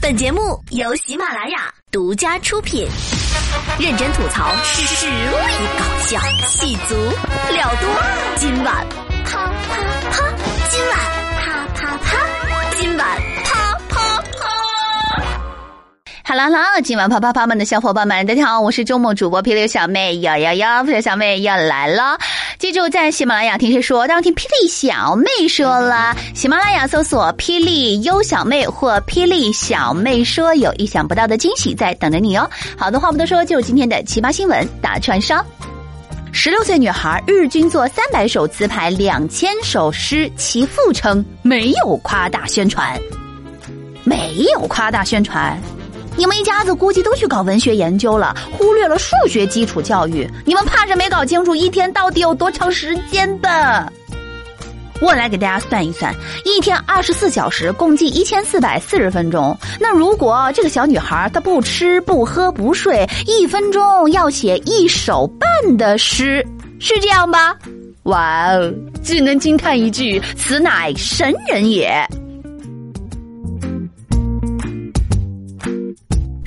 本节目由喜马拉雅独家出品，认真吐槽，实力搞笑，气足料多。今晚啪啪啪，今晚啪啪啪，今晚啪啪啪。哈啦啦，今晚啪啪啪们的小伙伴们，大家好，我是周末主播霹雳小妹，呀呀呀，霹雳小妹要来了。记住，在喜马拉雅听谁说，当听霹雳小妹说了。喜马拉雅搜索“霹雳优小妹”或“霹雳小妹说”，有意想不到的惊喜在等着你哦。好的话不多说，就是今天的奇葩新闻大串烧。十六岁女孩日均做三百首词牌、两千首诗，其父称没有夸大宣传，没有夸大宣传。你们一家子估计都去搞文学研究了，忽略了数学基础教育。你们怕是没搞清楚一天到底有多长时间的？我来给大家算一算，一天二十四小时，共计一千四百四十分钟。那如果这个小女孩她不吃不喝不睡，一分钟要写一首半的诗，是这样吧？哇哦，只能惊叹一句：此乃神人也。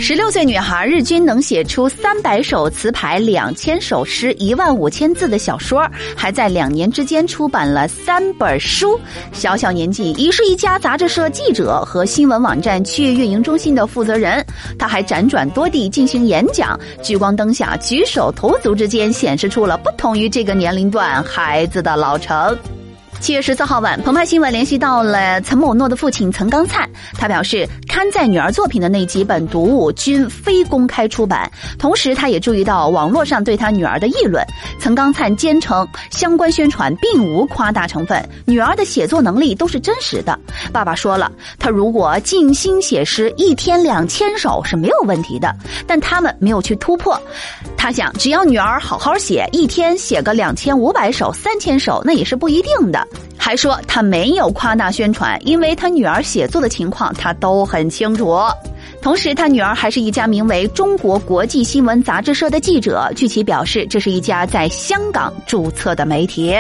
十六岁女孩日均能写出三百首词牌、两千首诗、一万五千字的小说，还在两年之间出版了三本书。小小年纪已是一家杂志社记者和新闻网站区域运营中心的负责人。她还辗转多地进行演讲，聚光灯下举手投足之间显示出了不同于这个年龄段孩子的老成。七月十四号晚，澎湃新闻联系到了岑某诺的父亲岑刚灿，他表示刊载女儿作品的那几本读物均非公开出版。同时，他也注意到网络上对他女儿的议论。岑刚灿坚称，相关宣传并无夸大成分，女儿的写作能力都是真实的。爸爸说了，他如果静心写诗，一天两千首是没有问题的，但他们没有去突破。他想，只要女儿好好写，一天写个两千五百首、三千首，那也是不一定的。还说他没有夸大宣传，因为他女儿写作的情况他都很清楚。同时，他女儿还是一家名为“中国国际新闻杂志社”的记者。据其表示，这是一家在香港注册的媒体。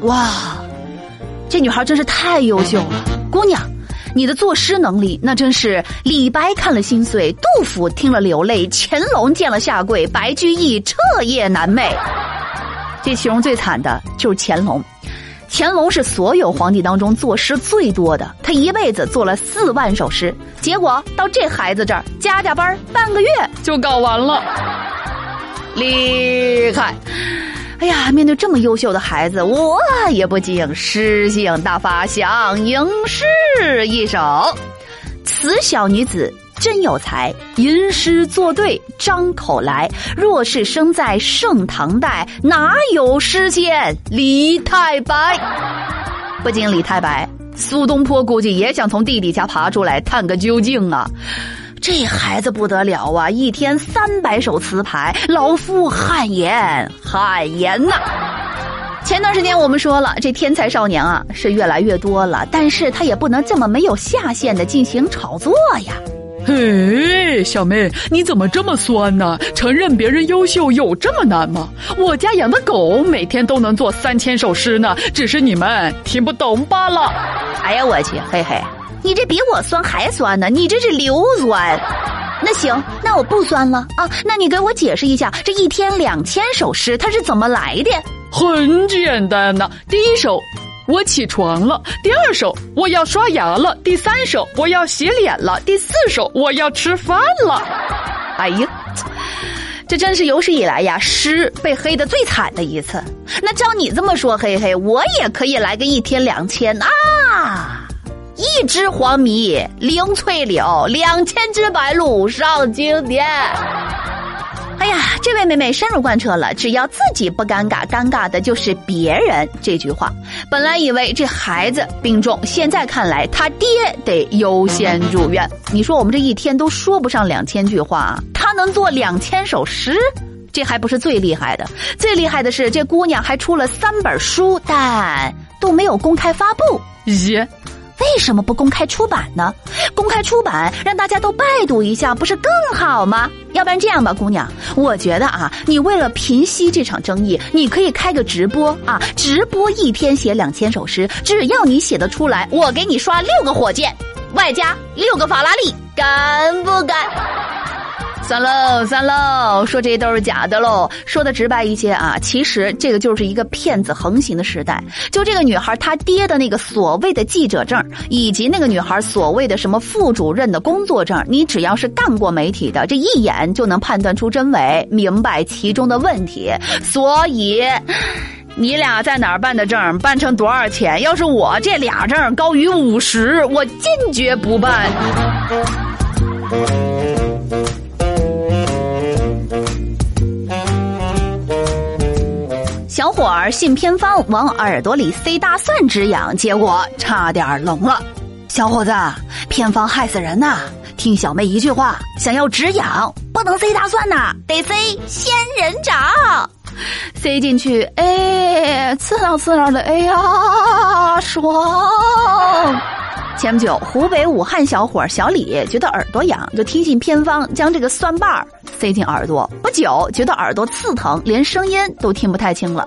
哇，这女孩真是太优秀了，姑娘，你的作诗能力那真是李白看了心碎，杜甫听了流泪，乾隆见了下跪，白居易彻夜难寐。这其中最惨的就是乾隆，乾隆是所有皇帝当中作诗最多的，他一辈子做了四万首诗，结果到这孩子这儿加加班，半个月就搞完了，厉害！哎呀，面对这么优秀的孩子，我也不禁诗兴大发，想吟诗一首：此小女子。真有才，吟诗作对，张口来。若是生在盛唐代，哪有诗仙李太白？不仅李太白，苏东坡估计也想从地底下爬出来探个究竟啊！这孩子不得了啊，一天三百首词牌，老夫汗颜汗颜呐！前段时间我们说了，这天才少年啊是越来越多了，但是他也不能这么没有下限的进行炒作呀。嘿，小妹，你怎么这么酸呢？承认别人优秀有这么难吗？我家养的狗每天都能做三千首诗呢，只是你们听不懂罢了。哎呀，我去，嘿嘿，你这比我酸还酸呢，你这是硫酸。那行，那我不酸了啊。那你给我解释一下，这一天两千首诗它是怎么来的？很简单呐，第一首。我起床了，第二首我要刷牙了，第三首我要洗脸了，第四首我要吃饭了。哎呀，这真是有史以来呀诗被黑的最惨的一次。那照你这么说，嘿嘿，我也可以来个一天两千啊！一枝黄鹂鸣翠柳，两千只白鹭上青天。哎呀，这位妹妹深入贯彻了，只要自己不尴尬，尴尬的就是别人。这句话，本来以为这孩子病重，现在看来他爹得优先住院。你说我们这一天都说不上两千句话，他能做两千首诗，这还不是最厉害的。最厉害的是，这姑娘还出了三本书，但都没有公开发布。咦？为什么不公开出版呢？公开出版，让大家都拜读一下，不是更好吗？要不然这样吧，姑娘，我觉得啊，你为了平息这场争议，你可以开个直播啊，直播一天写两千首诗，只要你写得出来，我给你刷六个火箭。外加六个法拉利，敢不敢？算喽算喽，说这些都是假的喽。说的直白一些啊，其实这个就是一个骗子横行的时代。就这个女孩她爹的那个所谓的记者证，以及那个女孩所谓的什么副主任的工作证，你只要是干过媒体的，这一眼就能判断出真伪，明白其中的问题。所以，你俩在哪儿办的证，办成多少钱？要是我这俩证高于五十，我坚决不办。小伙儿信偏方，往耳朵里塞大蒜止痒，结果差点聋了。小伙子，偏方害死人呐！听小妹一句话，想要止痒，不能塞大蒜呐，得塞仙人掌。塞进去，哎，刺挠刺挠的，哎呀，爽！前不久，湖北武汉小伙小李觉得耳朵痒，就听信偏方，将这个蒜瓣儿塞进耳朵。不久，觉得耳朵刺疼，连声音都听不太清了。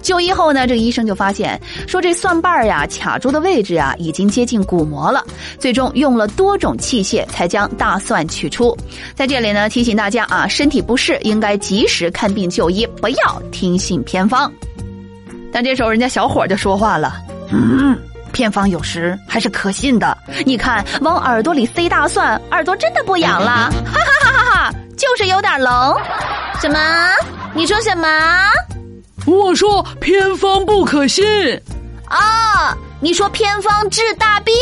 就医后呢，这个医生就发现，说这蒜瓣儿呀卡住的位置啊已经接近鼓膜了。最终用了多种器械才将大蒜取出。在这里呢，提醒大家啊，身体不适应该及时看病就医，不要听信偏方。但这时候，人家小伙就说话了，嗯。偏方有时还是可信的。你看，往耳朵里塞大蒜，耳朵真的不痒了。哈哈哈哈哈！就是有点聋。什么？你说什么？我说偏方不可信。啊！你说偏方治大病？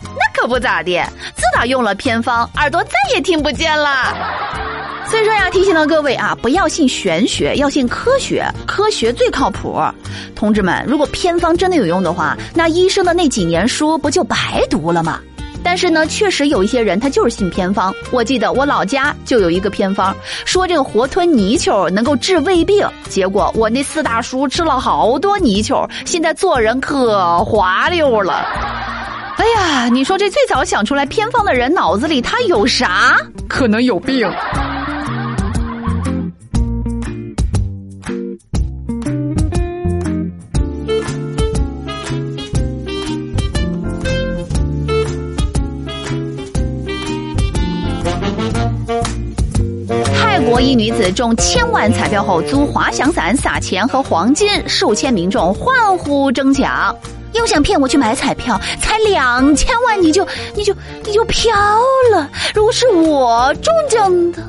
那可不咋的。自打用了偏方，耳朵再也听不见了。所以说呀，提醒到各位啊，不要信玄学，要信科学，科学最靠谱。同志们，如果偏方真的有用的话，那医生的那几年书不就白读了吗？但是呢，确实有一些人他就是信偏方。我记得我老家就有一个偏方，说这个活吞泥鳅能够治胃病。结果我那四大叔吃了好多泥鳅，现在做人可滑溜了。哎呀，你说这最早想出来偏方的人脑子里他有啥？可能有病。国一女子中千万彩票后租滑翔伞撒钱和黄金，数千民众欢呼争抢。又想骗我去买彩票，才两千万你就你就你就飘了。如果是我中奖的，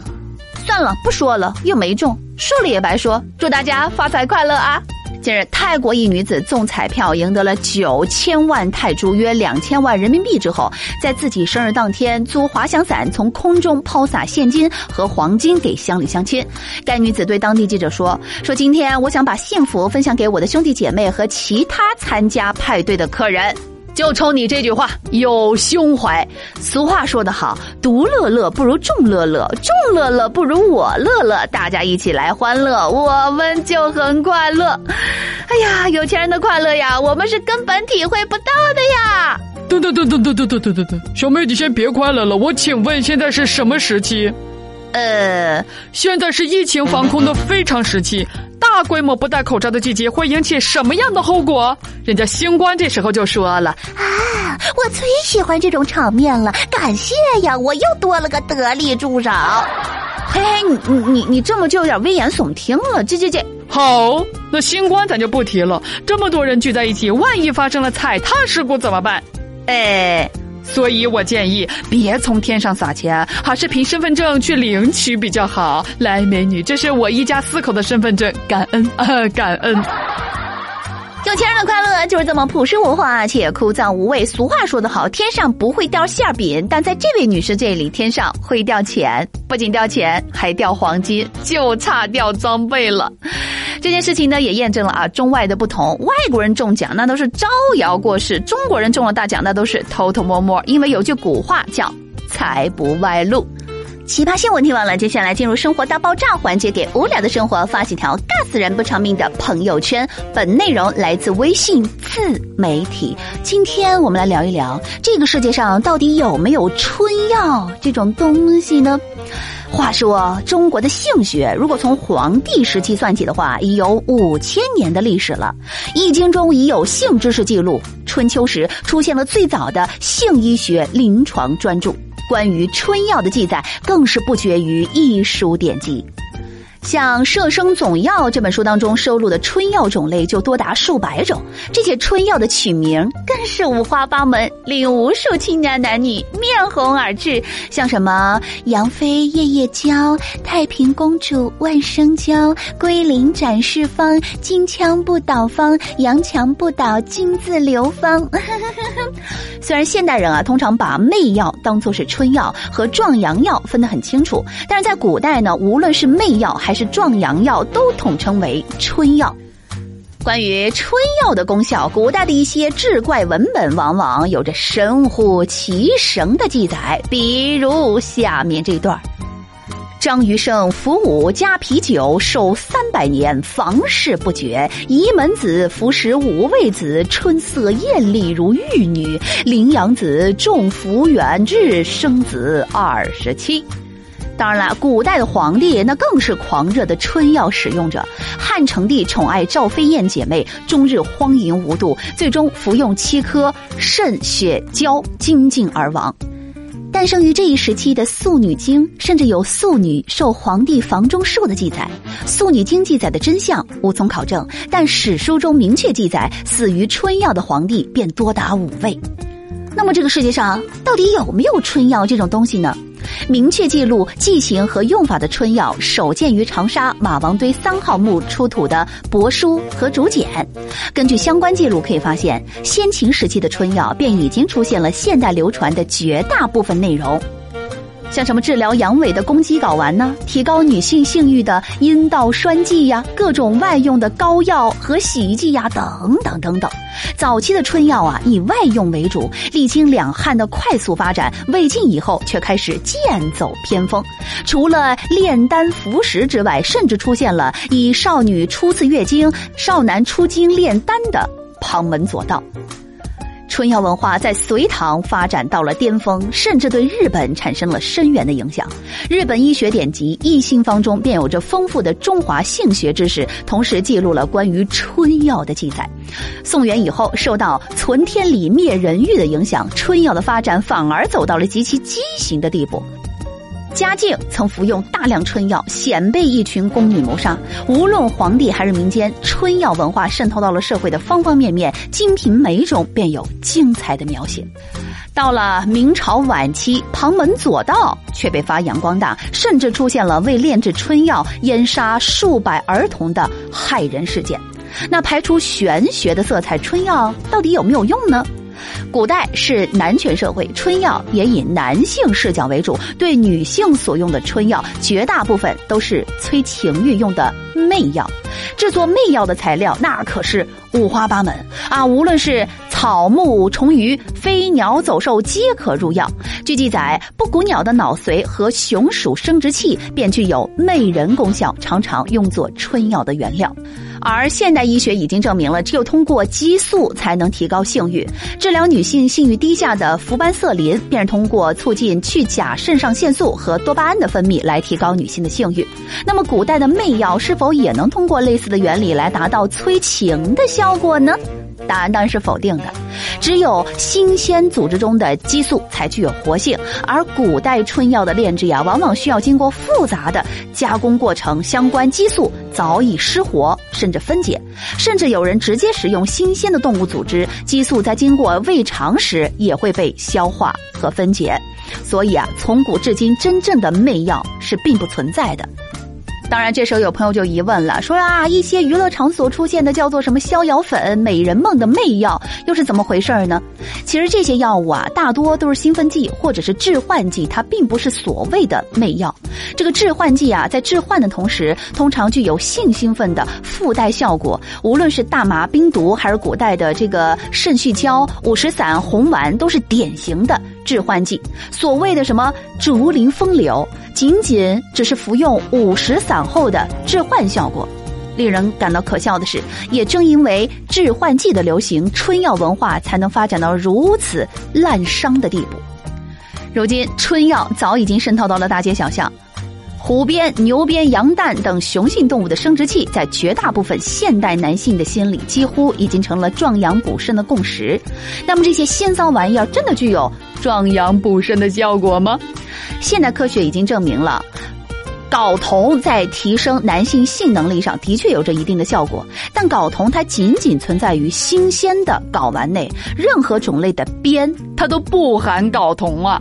算了，不说了，又没中，说了也白说。祝大家发财快乐啊！近日，泰国一女子中彩票赢得了九千万泰铢，约两千万人民币之后，在自己生日当天租滑翔伞从空中抛洒现金和黄金给乡里乡亲。该女子对当地记者说：“说今天我想把幸福分享给我的兄弟姐妹和其他参加派对的客人。”就冲你这句话有胸怀。俗话说得好，独乐乐不如众乐乐，众乐乐不如我乐乐。大家一起来欢乐，我们就很快乐。哎呀，有钱人的快乐呀，我们是根本体会不到的呀。等等等等等等等等等，小妹，你先别快乐了。我请问，现在是什么时期？呃，现在是疫情防控的非常时期。大规模不戴口罩的季节会引起什么样的后果？人家星官这时候就说了：“啊，我最喜欢这种场面了，感谢呀，我又多了个得力助手。”嘿嘿，你你你你这么就有点危言耸听了。这这这，好，那新官咱就不提了。这么多人聚在一起，万一发生了踩踏事故怎么办？哎。所以我建议别从天上撒钱，还是凭身份证去领取比较好。来，美女，这是我一家四口的身份证，感恩啊，感恩。有钱人的快乐就是这么朴实无华且枯燥无味。俗话说得好，天上不会掉馅饼，但在这位女士这里，天上会掉钱，不仅掉钱，还掉黄金，就差掉装备了。这件事情呢，也验证了啊中外的不同。外国人中奖那都是招摇过市，中国人中了大奖那都是偷偷摸摸。因为有句古话叫“财不外露”。奇葩新闻听完了，接下来进入生活大爆炸环节，给无聊的生活发几条尬死人不偿命的朋友圈。本内容来自微信自媒体。今天我们来聊一聊，这个世界上到底有没有春药这种东西呢？话说，中国的性学如果从黄帝时期算起的话，已有五千年的历史了。《易经》中已有性知识记录，春秋时出现了最早的性医学临床专著。关于春药的记载更是不绝于医书典籍，像《摄生总要》这本书当中收录的春药种类就多达数百种，这些春药的取名更是五花八门，令无数青年男女面红耳赤。像什么杨妃夜夜娇、太平公主万生娇、龟苓展示方、金枪不倒方、杨强不倒金字流方。虽然现代人啊，通常把媚药当作是春药和壮阳药分得很清楚，但是在古代呢，无论是媚药还是壮阳药，都统称为春药。关于春药的功效，古代的一些志怪文本往往有着神乎其神的记载，比如下面这段张余生服五加啤酒，寿三百年，房事不绝。仪门子服食五味子，春色艳丽如玉女。羚羊子重福远志，生子二十七。当然了，古代的皇帝那更是狂热的春药使用者。汉成帝宠爱赵飞燕姐妹，终日荒淫无度，最终服用七颗肾血胶，精尽而亡。诞生于这一时期的《素女经》，甚至有素女受皇帝房中术的记载。《素女经》记载的真相无从考证，但史书中明确记载，死于春药的皇帝便多达五位。那么，这个世界上到底有没有春药这种东西呢？明确记录剂型和用法的春药，首见于长沙马王堆三号墓出土的帛书和竹简。根据相关记录可以发现，先秦时期的春药便已经出现了现代流传的绝大部分内容。像什么治疗阳痿的公鸡睾丸呢？提高女性性欲的阴道栓剂呀，各种外用的膏药和洗衣剂呀，等等等等。早期的春药啊，以外用为主，历经两汉的快速发展，魏晋以后却开始剑走偏锋。除了炼丹服食之外，甚至出现了以少女初次月经、少男出经炼丹的旁门左道。春药文化在隋唐发展到了巅峰，甚至对日本产生了深远的影响。日本医学典籍《异性方》中便有着丰富的中华性学知识，同时记录了关于春药的记载。宋元以后，受到存天理灭人欲的影响，春药的发展反而走到了极其畸形的地步。嘉靖曾服用大量春药，险被一群宫女谋杀。无论皇帝还是民间，春药文化渗透到了社会的方方面面，《金瓶梅》中便有精彩的描写。到了明朝晚期，旁门左道却被发扬光大，甚至出现了为炼制春药淹杀数百儿童的害人事件。那排除玄学的色彩，春药到底有没有用呢？古代是男权社会，春药也以男性视角为主。对女性所用的春药，绝大部分都是催情欲用的媚药。制作媚药的材料，那可是五花八门啊！无论是草木、虫鱼、飞鸟、走兽，皆可入药。据记载，布谷鸟的脑髓和雄鼠生殖器便具有媚人功效，常常用作春药的原料。而现代医学已经证明了，只有通过激素才能提高性欲。治疗女性性欲低下的氟班瑟林，便是通过促进去甲肾上腺素和多巴胺的分泌来提高女性的性欲。那么，古代的媚药是否也能通过类似的原理来达到催情的效果呢？答案当然是否定的。只有新鲜组织中的激素才具有活性，而古代春药的炼制呀，往往需要经过复杂的加工过程，相关激素早已失活，甚至分解，甚至有人直接使用新鲜的动物组织，激素在经过胃肠时也会被消化和分解。所以啊，从古至今，真正的媚药是并不存在的。当然，这时候有朋友就疑问了，说啊，一些娱乐场所出现的叫做什么逍遥粉、美人梦的媚药，又是怎么回事呢？其实这些药物啊，大多都是兴奋剂或者是致幻剂，它并不是所谓的媚药。这个致幻剂啊，在致幻的同时，通常具有性兴奋的附带效果。无论是大麻、冰毒，还是古代的这个肾续胶、五石散、红丸，都是典型的致幻剂。所谓的什么竹林风流，仅仅只是服用五石散后的致幻效果。令人感到可笑的是，也正因为致幻剂的流行，春药文化才能发展到如此滥觞的地步。如今，春药早已经渗透到了大街小巷。虎鞭、牛鞭、羊蛋等雄性动物的生殖器，在绝大部分现代男性的心里，几乎已经成了壮阳补肾的共识。那么，这些鲜骚玩意儿真的具有壮阳补肾的效果吗？现代科学已经证明了。睾酮在提升男性性能力上的确有着一定的效果，但睾酮它仅仅存在于新鲜的睾丸内，任何种类的鞭它都不含睾酮啊。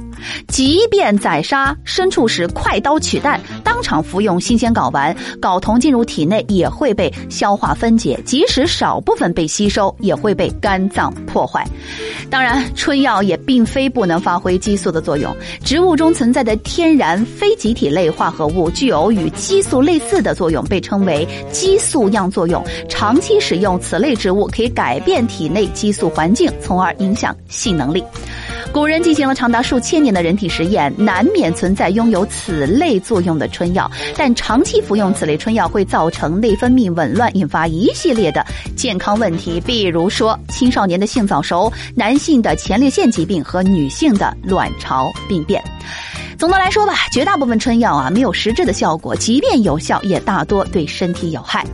即便宰杀牲畜时快刀取蛋，当场服用新鲜睾丸，睾酮进入体内也会被消化分解，即使少部分被吸收，也会被肝脏破坏。当然，春药也并非不能发挥激素的作用，植物中存在的天然非集体类化合物。具有与激素类似的作用，被称为激素样作用。长期使用此类植物，可以改变体内激素环境，从而影响性能力。古人进行了长达数千年的人体实验，难免存在拥有此类作用的春药。但长期服用此类春药会造成内分泌紊乱，引发一系列的健康问题，比如说青少年的性早熟、男性的前列腺疾病和女性的卵巢病变。总的来说吧，绝大部分春药啊没有实质的效果，即便有效，也大多对身体有害。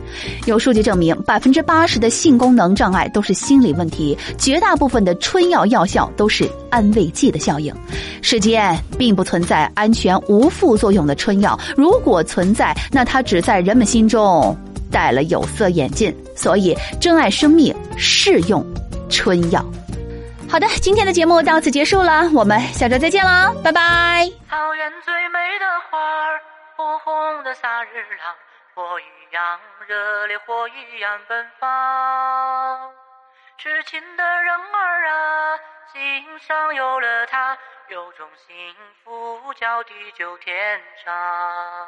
有数据证明，百分之八十的性功能障碍都是心理问题，绝大部分的春药药效都是安慰剂的效应。世间并不存在安全无副作用的春药，如果存在，那它只在人们心中戴了有色眼镜。所以，珍爱生命，适用春药。好的，今天的节目到此结束了，我们下周再见啦，拜拜。草原最美的花儿，火红的萨日朗，火一样热烈，火一样奔放。痴情的人儿啊，心上有了他，有种幸福叫地久天长。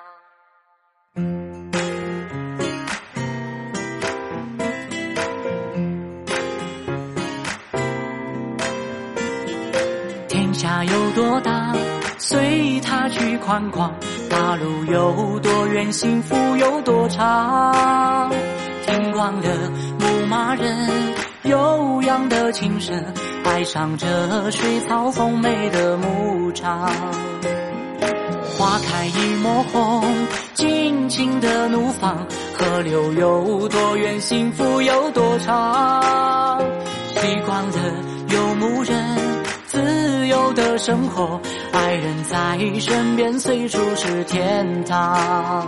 多大，随他去宽广；大路有多远，幸福有多长。听惯了牧马人悠扬的琴声，爱上这水草丰美的牧场。花开一抹红，尽情的怒放。河流有多远，幸福有多长。习惯了游牧人。的生活，爱人在身边，随处是天堂。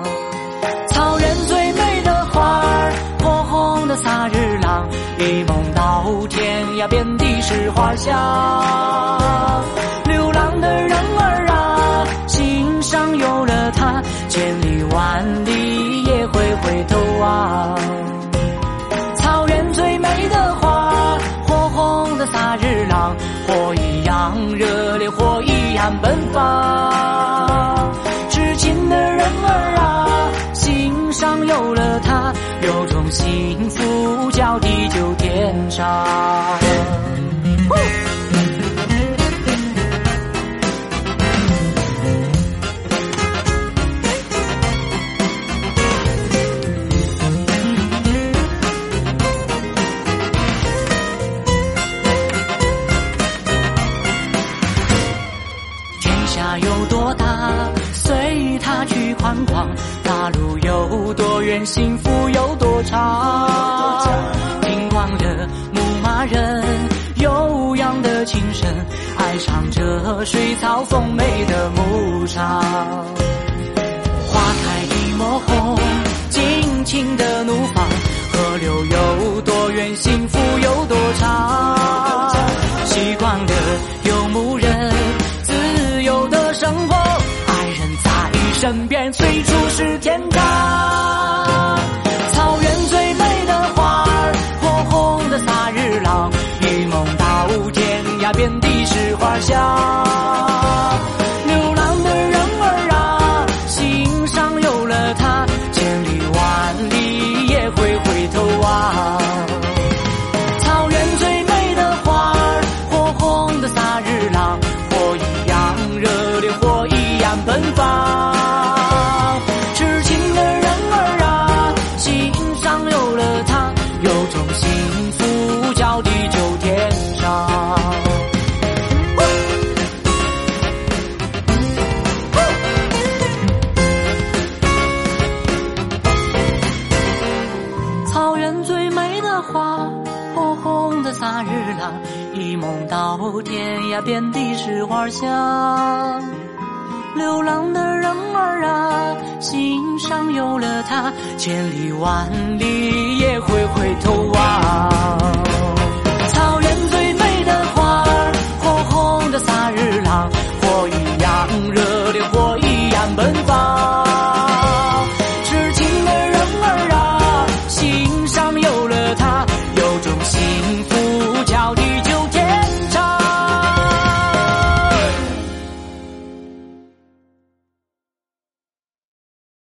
草原最美的花儿，火红的萨日朗，一梦到天涯，遍地是花香。流浪的人儿啊，心上有了他，千里万里也会回头望。草原最美的花，火红的萨日，火一样。热烈火一样奔放，痴情的人儿啊，心上有了他，有种幸福叫地久天长。幸福有多长。听惯了牧马人悠扬的琴声，爱上这水草丰美的牧场。花开一抹红，尽情的怒放。河流有多远，幸福有多长。习惯了游牧人自由的生活。爱人在身边随处是天呀，遍地是花香。一梦到天涯遍地是花香。流浪的人儿啊心上有了他千里万里也会回头望。